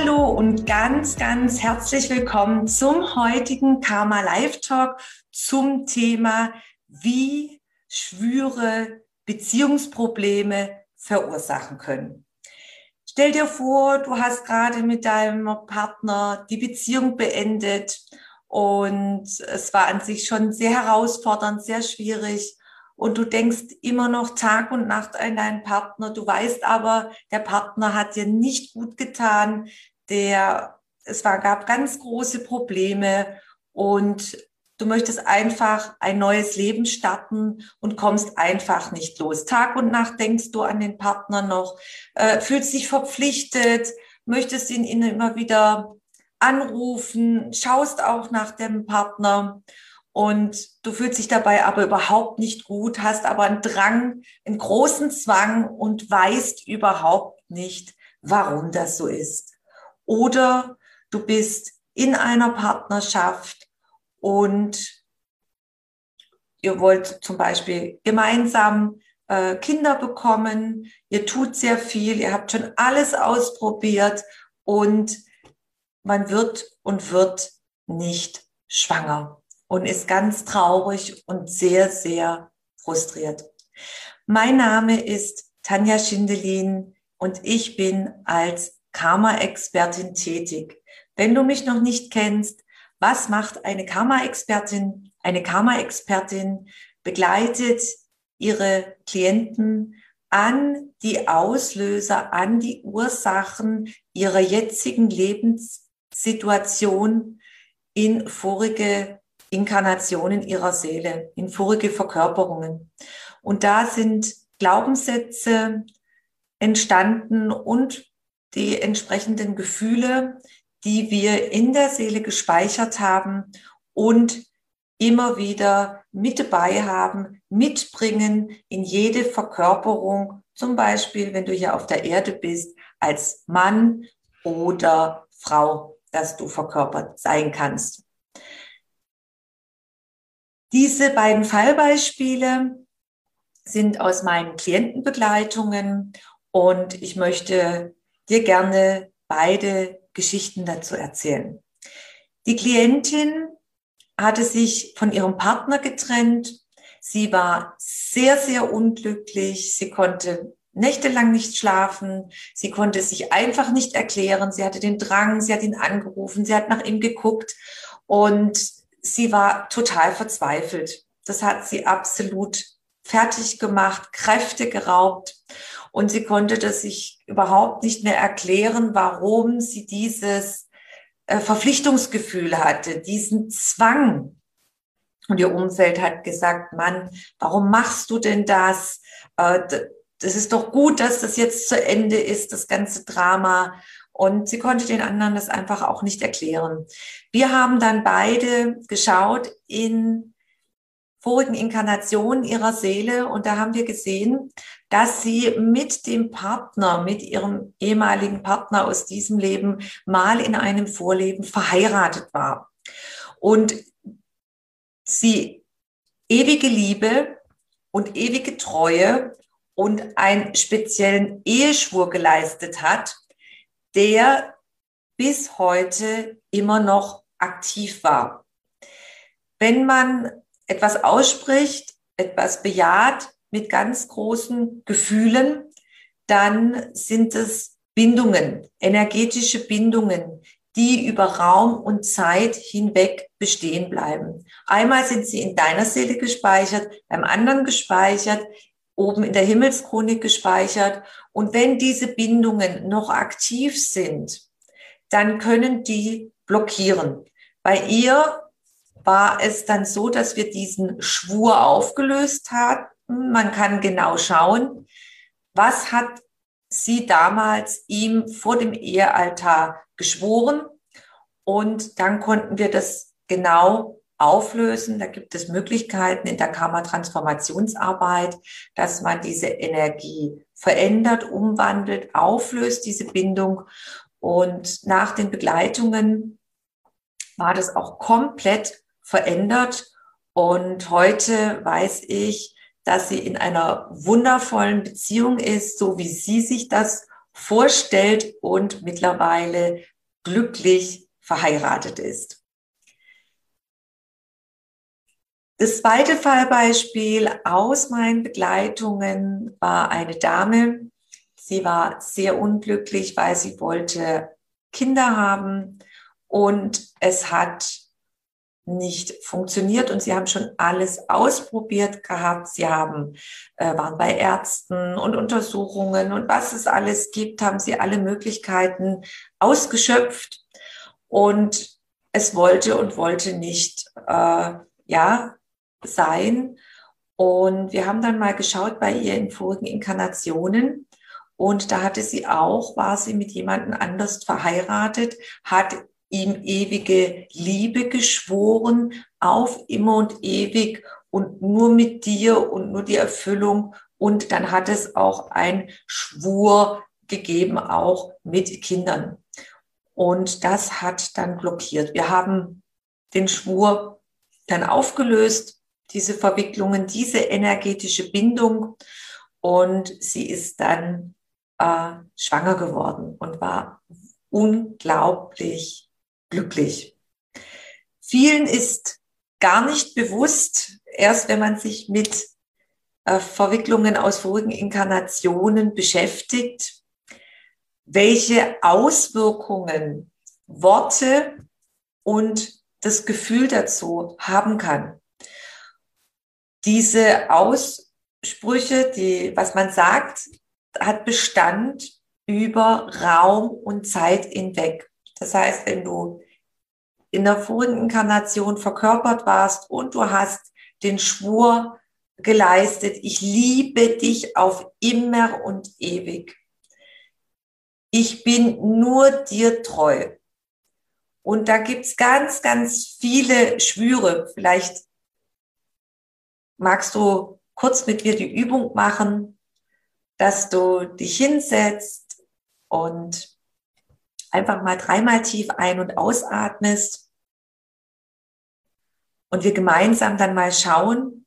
Hallo und ganz, ganz herzlich willkommen zum heutigen Karma Live Talk zum Thema, wie Schwüre Beziehungsprobleme verursachen können. Stell dir vor, du hast gerade mit deinem Partner die Beziehung beendet und es war an sich schon sehr herausfordernd, sehr schwierig. Und du denkst immer noch Tag und Nacht an deinen Partner. Du weißt aber, der Partner hat dir nicht gut getan. Der, es war, gab ganz große Probleme und Du möchtest einfach ein neues Leben starten und kommst einfach nicht los. Tag und Nacht denkst du an den Partner noch, äh, fühlst dich verpflichtet, möchtest ihn immer wieder anrufen, schaust auch nach dem Partner und du fühlst dich dabei aber überhaupt nicht gut, hast aber einen Drang, einen großen Zwang und weißt überhaupt nicht, warum das so ist. Oder du bist in einer Partnerschaft und ihr wollt zum Beispiel gemeinsam äh, Kinder bekommen, ihr tut sehr viel, ihr habt schon alles ausprobiert. Und man wird und wird nicht schwanger und ist ganz traurig und sehr, sehr frustriert. Mein Name ist Tanja Schindelin und ich bin als Karma-Expertin tätig. Wenn du mich noch nicht kennst, was macht eine Karma-Expertin? Eine Karma-Expertin begleitet ihre Klienten an die Auslöser, an die Ursachen ihrer jetzigen Lebenssituation in vorige Inkarnationen ihrer Seele, in vorige Verkörperungen. Und da sind Glaubenssätze entstanden und die entsprechenden Gefühle, die wir in der Seele gespeichert haben und immer wieder mit dabei haben, mitbringen in jede Verkörperung, zum Beispiel, wenn du hier auf der Erde bist, als Mann oder Frau, dass du verkörpert sein kannst. Diese beiden Fallbeispiele sind aus meinen Klientenbegleitungen und ich möchte dir gerne beide Geschichten dazu erzählen. Die Klientin hatte sich von ihrem Partner getrennt. Sie war sehr, sehr unglücklich. Sie konnte nächtelang nicht schlafen. Sie konnte sich einfach nicht erklären. Sie hatte den Drang. Sie hat ihn angerufen. Sie hat nach ihm geguckt und sie war total verzweifelt. Das hat sie absolut fertig gemacht, Kräfte geraubt und sie konnte das sich überhaupt nicht mehr erklären, warum sie dieses äh, Verpflichtungsgefühl hatte, diesen Zwang. Und ihr Umfeld hat gesagt, Mann, warum machst du denn das? Äh, das ist doch gut, dass das jetzt zu Ende ist, das ganze Drama. Und sie konnte den anderen das einfach auch nicht erklären. Wir haben dann beide geschaut in vorigen Inkarnationen ihrer Seele und da haben wir gesehen, dass sie mit dem Partner, mit ihrem ehemaligen Partner aus diesem Leben mal in einem Vorleben verheiratet war. Und sie ewige Liebe und ewige Treue und einen speziellen Eheschwur geleistet hat, der bis heute immer noch aktiv war. Wenn man etwas ausspricht, etwas bejaht, mit ganz großen Gefühlen, dann sind es Bindungen, energetische Bindungen, die über Raum und Zeit hinweg bestehen bleiben. Einmal sind sie in deiner Seele gespeichert, beim anderen gespeichert, oben in der Himmelschronik gespeichert. Und wenn diese Bindungen noch aktiv sind, dann können die blockieren. Bei ihr war es dann so, dass wir diesen Schwur aufgelöst hatten man kann genau schauen, was hat sie damals ihm vor dem Ehealtar geschworen und dann konnten wir das genau auflösen. Da gibt es Möglichkeiten in der Karma-Transformationsarbeit, dass man diese Energie verändert, umwandelt, auflöst, diese Bindung. Und nach den Begleitungen war das auch komplett verändert. Und heute weiß ich, dass sie in einer wundervollen Beziehung ist, so wie sie sich das vorstellt und mittlerweile glücklich verheiratet ist. Das zweite Fallbeispiel aus meinen Begleitungen war eine Dame. Sie war sehr unglücklich, weil sie wollte Kinder haben und es hat nicht funktioniert und sie haben schon alles ausprobiert gehabt. Sie haben, äh, waren bei Ärzten und Untersuchungen und was es alles gibt, haben sie alle Möglichkeiten ausgeschöpft und es wollte und wollte nicht, äh, ja, sein. Und wir haben dann mal geschaut bei ihr in vorigen Inkarnationen. Und da hatte sie auch, war sie mit jemandem anders verheiratet, hat ihm ewige Liebe geschworen, auf immer und ewig und nur mit dir und nur die Erfüllung. Und dann hat es auch ein Schwur gegeben, auch mit Kindern. Und das hat dann blockiert. Wir haben den Schwur dann aufgelöst diese Verwicklungen, diese energetische Bindung. Und sie ist dann äh, schwanger geworden und war unglaublich glücklich. Vielen ist gar nicht bewusst, erst wenn man sich mit äh, Verwicklungen aus vorigen Inkarnationen beschäftigt, welche Auswirkungen Worte und das Gefühl dazu haben kann diese Aussprüche, die, was man sagt, hat Bestand über Raum und Zeit hinweg. Das heißt, wenn du in der vorigen Inkarnation verkörpert warst und du hast den Schwur geleistet, ich liebe dich auf immer und ewig. Ich bin nur dir treu. Und da gibt's ganz, ganz viele Schwüre. Vielleicht magst du kurz mit mir die Übung machen, dass du dich hinsetzt und einfach mal dreimal tief ein- und ausatmest und wir gemeinsam dann mal schauen,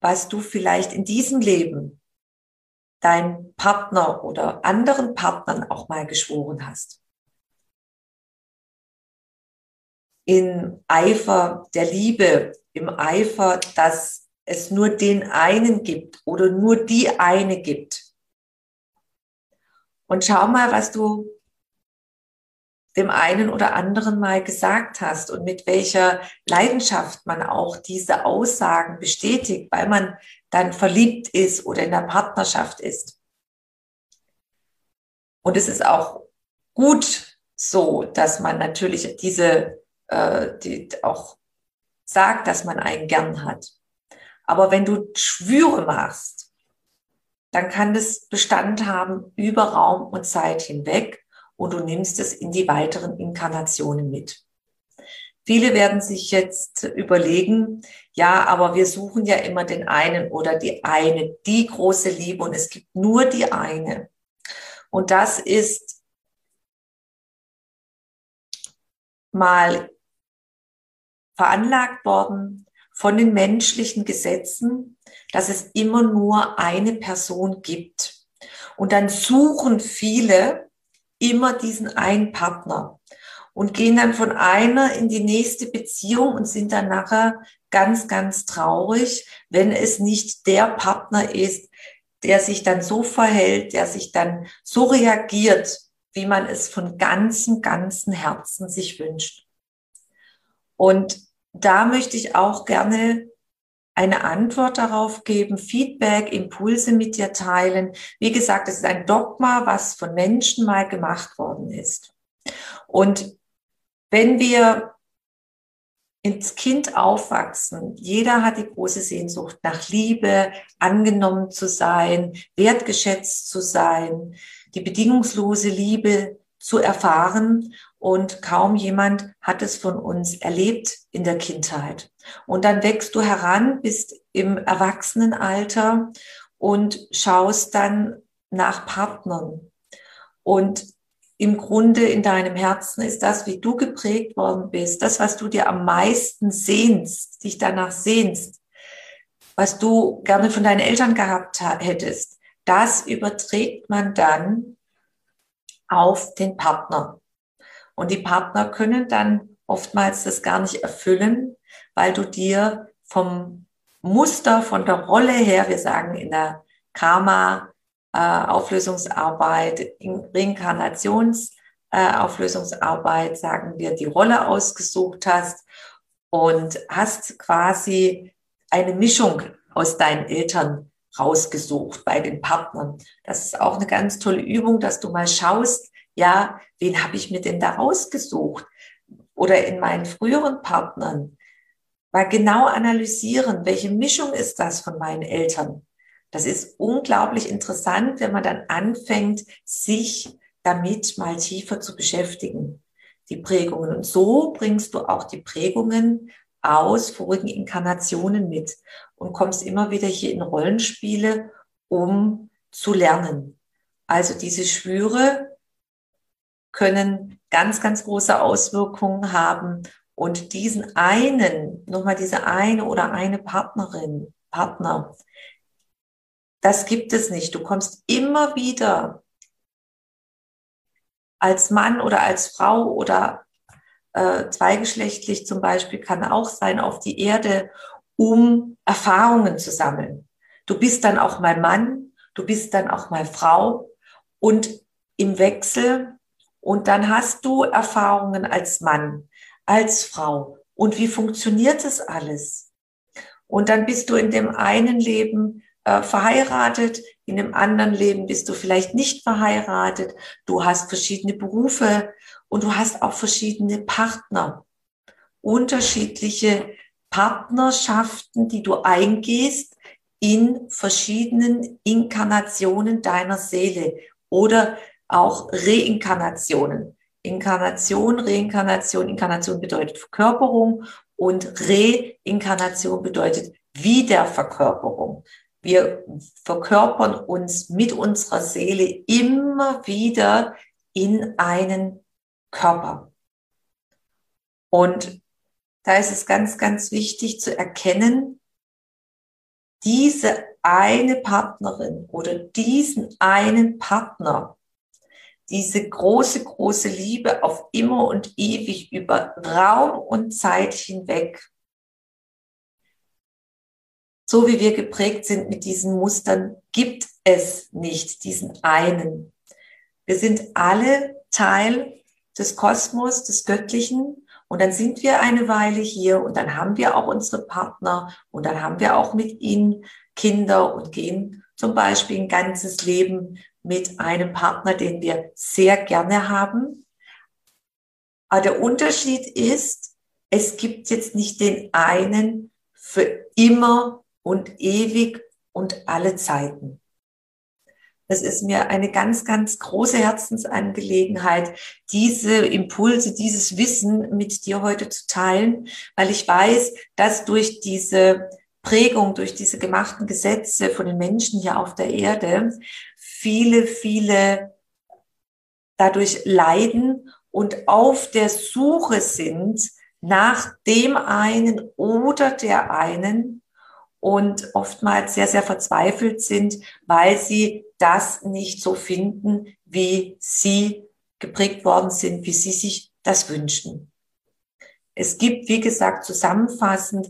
was du vielleicht in diesem Leben dein Partner oder anderen Partnern auch mal geschworen hast. In Eifer der Liebe, im Eifer, dass es nur den einen gibt oder nur die eine gibt. Und schau mal, was du dem einen oder anderen mal gesagt hast und mit welcher Leidenschaft man auch diese Aussagen bestätigt, weil man dann verliebt ist oder in der Partnerschaft ist. Und es ist auch gut so, dass man natürlich diese äh, die auch sagt, dass man einen gern hat. Aber wenn du Schwüre machst, dann kann das Bestand haben über Raum und Zeit hinweg und du nimmst es in die weiteren Inkarnationen mit. Viele werden sich jetzt überlegen, ja, aber wir suchen ja immer den einen oder die eine, die große Liebe und es gibt nur die eine. Und das ist mal veranlagt worden von den menschlichen Gesetzen, dass es immer nur eine Person gibt. Und dann suchen viele immer diesen einen Partner und gehen dann von einer in die nächste Beziehung und sind dann nachher ganz, ganz traurig, wenn es nicht der Partner ist, der sich dann so verhält, der sich dann so reagiert, wie man es von ganzem, ganzem Herzen sich wünscht. Und da möchte ich auch gerne eine Antwort darauf geben, Feedback, Impulse mit dir teilen. Wie gesagt, es ist ein Dogma, was von Menschen mal gemacht worden ist. Und wenn wir ins Kind aufwachsen. Jeder hat die große Sehnsucht nach Liebe, angenommen zu sein, wertgeschätzt zu sein, die bedingungslose Liebe zu erfahren. Und kaum jemand hat es von uns erlebt in der Kindheit. Und dann wächst du heran, bist im Erwachsenenalter und schaust dann nach Partnern. Und im Grunde in deinem Herzen ist das, wie du geprägt worden bist, das, was du dir am meisten sehnst, dich danach sehnst, was du gerne von deinen Eltern gehabt hättest, das überträgt man dann auf den Partner. Und die Partner können dann oftmals das gar nicht erfüllen, weil du dir vom Muster, von der Rolle her, wir sagen in der Karma, äh, Auflösungsarbeit, Reinkarnationsauflösungsarbeit, äh, sagen wir, die Rolle ausgesucht hast und hast quasi eine Mischung aus deinen Eltern rausgesucht bei den Partnern. Das ist auch eine ganz tolle Übung, dass du mal schaust, ja, wen habe ich mir denn da rausgesucht? Oder in meinen früheren Partnern. Mal genau analysieren, welche Mischung ist das von meinen Eltern? Das ist unglaublich interessant, wenn man dann anfängt, sich damit mal tiefer zu beschäftigen, die Prägungen. Und so bringst du auch die Prägungen aus vorigen Inkarnationen mit und kommst immer wieder hier in Rollenspiele, um zu lernen. Also diese Schwüre können ganz, ganz große Auswirkungen haben und diesen einen, nochmal diese eine oder eine Partnerin, Partner, das gibt es nicht. Du kommst immer wieder als Mann oder als Frau oder äh, zweigeschlechtlich zum Beispiel kann auch sein auf die Erde, um Erfahrungen zu sammeln. Du bist dann auch mal Mann, du bist dann auch mal Frau und im Wechsel und dann hast du Erfahrungen als Mann, als Frau. Und wie funktioniert das alles? Und dann bist du in dem einen Leben äh, verheiratet, in einem anderen Leben bist du vielleicht nicht verheiratet, du hast verschiedene Berufe und du hast auch verschiedene Partner, unterschiedliche Partnerschaften, die du eingehst in verschiedenen Inkarnationen deiner Seele oder auch Reinkarnationen. Inkarnation, Reinkarnation, Inkarnation bedeutet Verkörperung und Reinkarnation bedeutet Wiederverkörperung. Wir verkörpern uns mit unserer Seele immer wieder in einen Körper. Und da ist es ganz, ganz wichtig zu erkennen, diese eine Partnerin oder diesen einen Partner, diese große, große Liebe auf immer und ewig über Raum und Zeit hinweg so wie wir geprägt sind mit diesen Mustern, gibt es nicht diesen einen. Wir sind alle Teil des Kosmos, des Göttlichen. Und dann sind wir eine Weile hier und dann haben wir auch unsere Partner und dann haben wir auch mit ihnen Kinder und gehen zum Beispiel ein ganzes Leben mit einem Partner, den wir sehr gerne haben. Aber der Unterschied ist, es gibt jetzt nicht den einen für immer und ewig und alle Zeiten. Es ist mir eine ganz, ganz große Herzensangelegenheit, diese Impulse, dieses Wissen mit dir heute zu teilen, weil ich weiß, dass durch diese Prägung, durch diese gemachten Gesetze von den Menschen hier auf der Erde viele, viele dadurch leiden und auf der Suche sind nach dem einen oder der einen, und oftmals sehr, sehr verzweifelt sind, weil sie das nicht so finden, wie sie geprägt worden sind, wie sie sich das wünschen. Es gibt, wie gesagt, zusammenfassend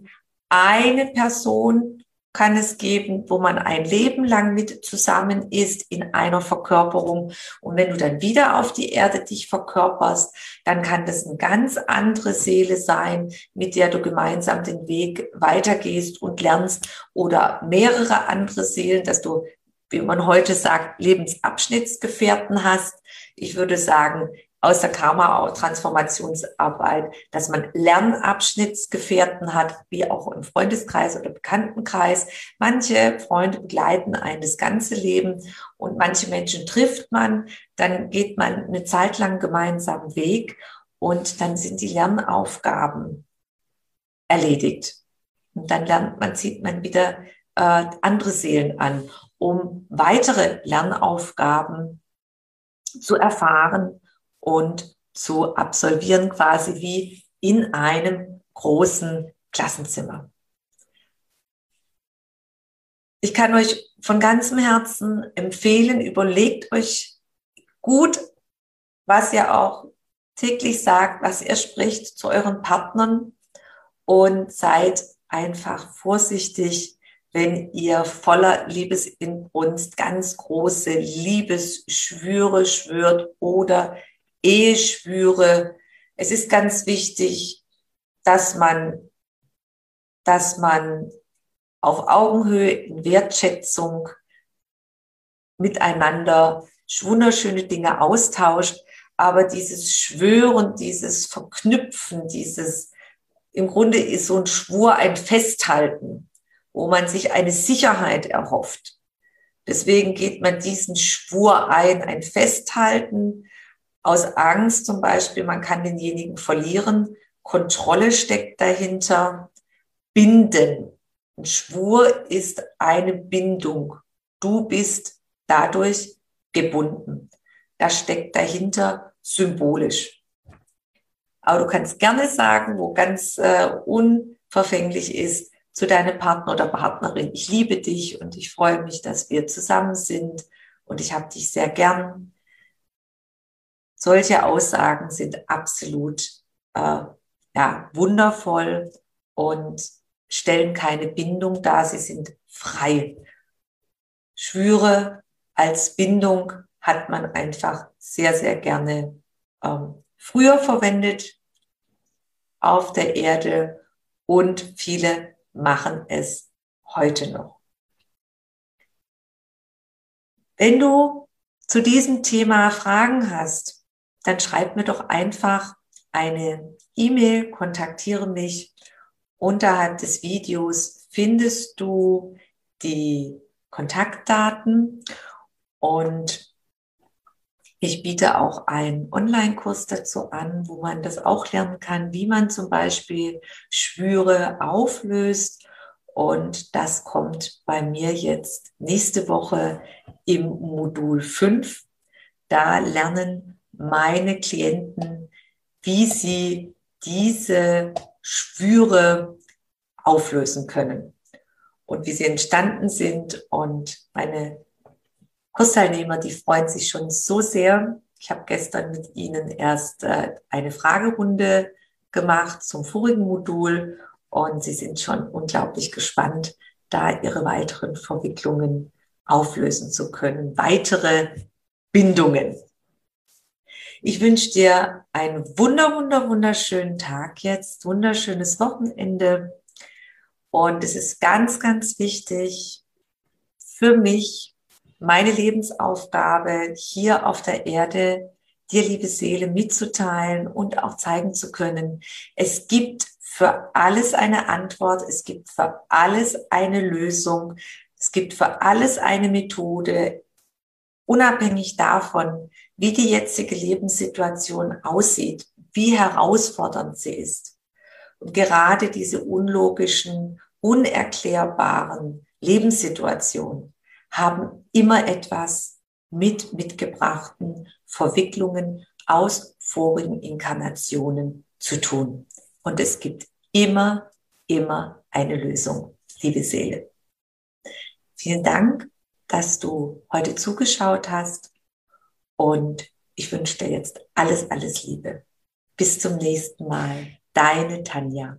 eine Person, kann es geben, wo man ein Leben lang mit zusammen ist in einer Verkörperung. Und wenn du dann wieder auf die Erde dich verkörperst, dann kann das eine ganz andere Seele sein, mit der du gemeinsam den Weg weitergehst und lernst oder mehrere andere Seelen, dass du, wie man heute sagt, Lebensabschnittsgefährten hast. Ich würde sagen, aus der Karma-Transformationsarbeit, dass man Lernabschnittsgefährten hat, wie auch im Freundeskreis oder Bekanntenkreis. Manche Freunde begleiten einen das ganze Leben und manche Menschen trifft man, dann geht man eine Zeit lang gemeinsamen Weg und dann sind die Lernaufgaben erledigt. Und dann lernt man, zieht man wieder äh, andere Seelen an, um weitere Lernaufgaben zu erfahren und zu absolvieren, quasi wie in einem großen Klassenzimmer. Ich kann euch von ganzem Herzen empfehlen, überlegt euch gut, was ihr auch täglich sagt, was ihr spricht zu euren Partnern und seid einfach vorsichtig, wenn ihr voller Liebesinbrunst ganz große Liebesschwüre schwört oder Eheschwüre. Es ist ganz wichtig, dass man, dass man auf Augenhöhe in Wertschätzung miteinander wunderschöne Dinge austauscht, aber dieses Schwören, dieses Verknüpfen, dieses im Grunde ist so ein Schwur ein Festhalten, wo man sich eine Sicherheit erhofft. Deswegen geht man diesen Schwur ein, ein Festhalten aus Angst zum Beispiel, man kann denjenigen verlieren. Kontrolle steckt dahinter. Binden. Ein Schwur ist eine Bindung. Du bist dadurch gebunden. Das steckt dahinter symbolisch. Aber du kannst gerne sagen, wo ganz äh, unverfänglich ist, zu deinem Partner oder Partnerin, ich liebe dich und ich freue mich, dass wir zusammen sind und ich habe dich sehr gern. Solche Aussagen sind absolut äh, ja, wundervoll und stellen keine Bindung dar, sie sind frei. Schwüre als Bindung hat man einfach sehr, sehr gerne ähm, früher verwendet auf der Erde und viele machen es heute noch. Wenn du zu diesem Thema Fragen hast, dann schreib mir doch einfach eine E-Mail, kontaktiere mich. Unterhalb des Videos findest du die Kontaktdaten und ich biete auch einen Online-Kurs dazu an, wo man das auch lernen kann, wie man zum Beispiel Schwüre auflöst. Und das kommt bei mir jetzt nächste Woche im Modul 5. Da lernen meine Klienten, wie sie diese Schwüre auflösen können und wie sie entstanden sind. Und meine Kursteilnehmer, die freuen sich schon so sehr. Ich habe gestern mit ihnen erst äh, eine Fragerunde gemacht zum vorigen Modul und sie sind schon unglaublich gespannt, da ihre weiteren Verwicklungen auflösen zu können, weitere Bindungen. Ich wünsche dir einen wunder, wunder, wunderschönen Tag jetzt, wunderschönes Wochenende. Und es ist ganz, ganz wichtig für mich, meine Lebensaufgabe hier auf der Erde, dir, liebe Seele, mitzuteilen und auch zeigen zu können. Es gibt für alles eine Antwort, es gibt für alles eine Lösung, es gibt für alles eine Methode, unabhängig davon, wie die jetzige Lebenssituation aussieht, wie herausfordernd sie ist. Und gerade diese unlogischen, unerklärbaren Lebenssituationen, haben immer etwas mit mitgebrachten Verwicklungen aus vorigen Inkarnationen zu tun. Und es gibt immer, immer eine Lösung, liebe Seele. Vielen Dank, dass du heute zugeschaut hast und ich wünsche dir jetzt alles, alles Liebe. Bis zum nächsten Mal. Deine Tanja.